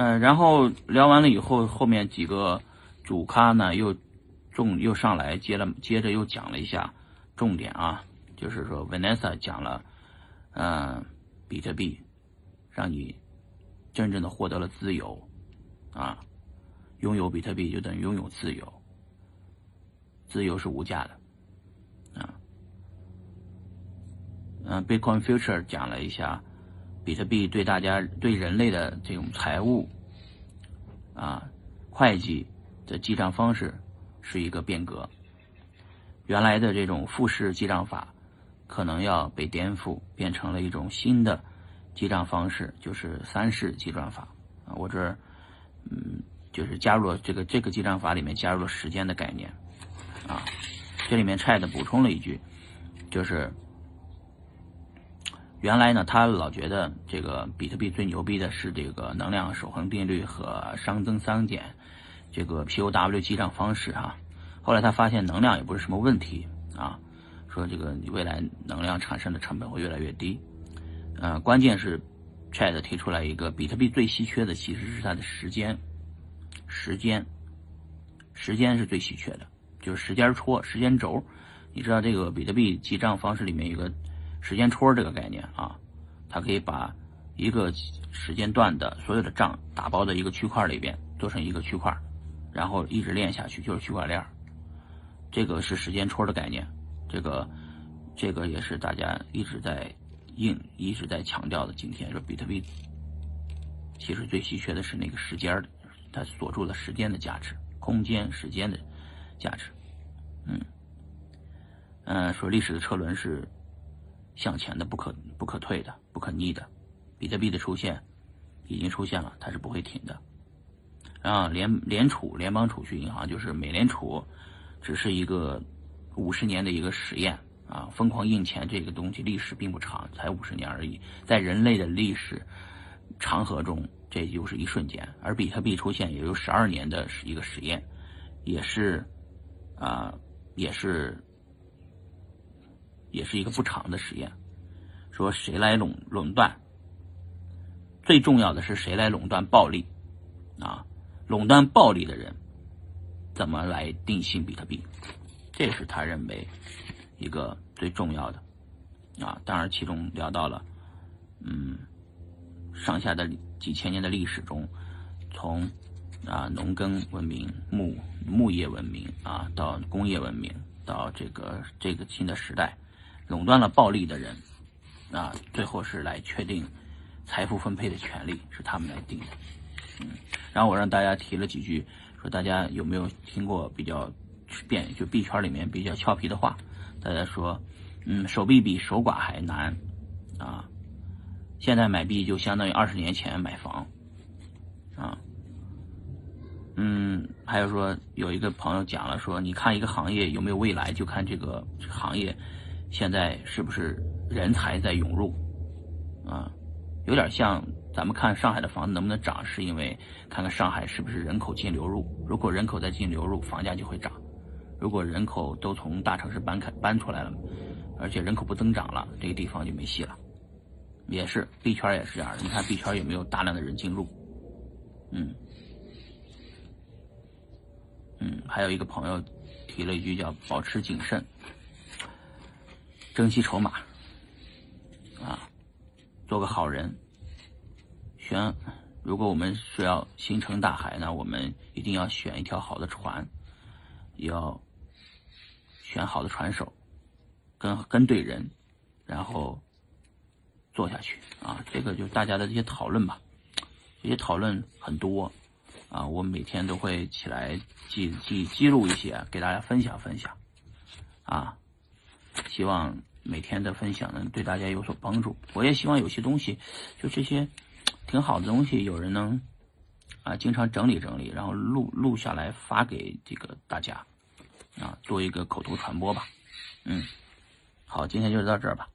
嗯，然后聊完了以后，后面几个主咖呢又重又上来接了，接着又讲了一下重点啊，就是说 Vanessa 讲了，嗯，比特币让你真正的获得了自由啊，拥有比特币就等于拥有自由，自由是无价的啊。嗯，Bitcoin Future 讲了一下。比特币对大家、对人类的这种财务啊、会计的记账方式是一个变革。原来的这种复式记账法可能要被颠覆，变成了一种新的记账方式，就是三式记账法。啊，我这儿嗯，就是加入了这个这个记账法里面加入了时间的概念啊。这里面 Chat 补充了一句，就是。原来呢，他老觉得这个比特币最牛逼的是这个能量守恒定律和熵增熵减这个 POW 记账方式哈。后来他发现能量也不是什么问题啊，说这个未来能量产生的成本会越来越低。呃，关键是 Chat 提出来一个比特币最稀缺的其实是它的时间，时间，时间是最稀缺的，就是时间戳、时间轴。你知道这个比特币记账方式里面有个。时间戳这个概念啊，它可以把一个时间段的所有的账打包在一个区块里边，做成一个区块，然后一直链下去就是区块链。这个是时间戳的概念，这个这个也是大家一直在硬一直在强调的。今天说比特币其实最稀缺的是那个时间的，它锁住了时间的价值、空间、时间的价值。嗯嗯，说历史的车轮是。向前的不可不可退的不可逆的，比特币的出现已经出现了，它是不会停的。啊，联联储联邦储蓄银行就是美联储，只是一个五十年的一个实验啊，疯狂印钱这个东西历史并不长，才五十年而已，在人类的历史长河中，这就是一瞬间。而比特币出现也有十二年的一个实验，也是啊，也是。也是一个不长的实验，说谁来垄垄断？最重要的是谁来垄断暴利？啊，垄断暴利的人怎么来定性比特币？这是他认为一个最重要的啊。当然，其中聊到了，嗯，上下的几千年的历史中，从啊农耕文明、牧牧业文明啊，到工业文明，到这个这个新的时代。垄断了暴利的人，啊，最后是来确定财富分配的权利，是他们来定的。嗯，然后我让大家提了几句，说大家有没有听过比较变就币圈里面比较俏皮的话？大家说，嗯，手币比守寡还难啊！现在买币就相当于二十年前买房啊。嗯，还有说有一个朋友讲了说，你看一个行业有没有未来，就看这个行业。现在是不是人才在涌入？啊，有点像咱们看上海的房子能不能涨，是因为看看上海是不是人口净流入。如果人口在净流入，房价就会涨；如果人口都从大城市搬开搬出来了，而且人口不增长了，这个地方就没戏了。也是币圈也是这样的，你看币圈有没有大量的人进入？嗯嗯，还有一个朋友提了一句叫“保持谨慎”。珍惜筹码，啊，做个好人。选，如果我们是要星辰大海，那我们一定要选一条好的船，要选好的船手，跟跟对人，然后做下去啊。这个就是大家的这些讨论吧，这些讨论很多啊。我每天都会起来记记记录一些，给大家分享分享啊。希望。每天的分享能，对大家有所帮助。我也希望有些东西，就这些挺好的东西，有人能啊经常整理整理，然后录录下来发给这个大家啊，做一个口头传播吧。嗯，好，今天就到这儿吧。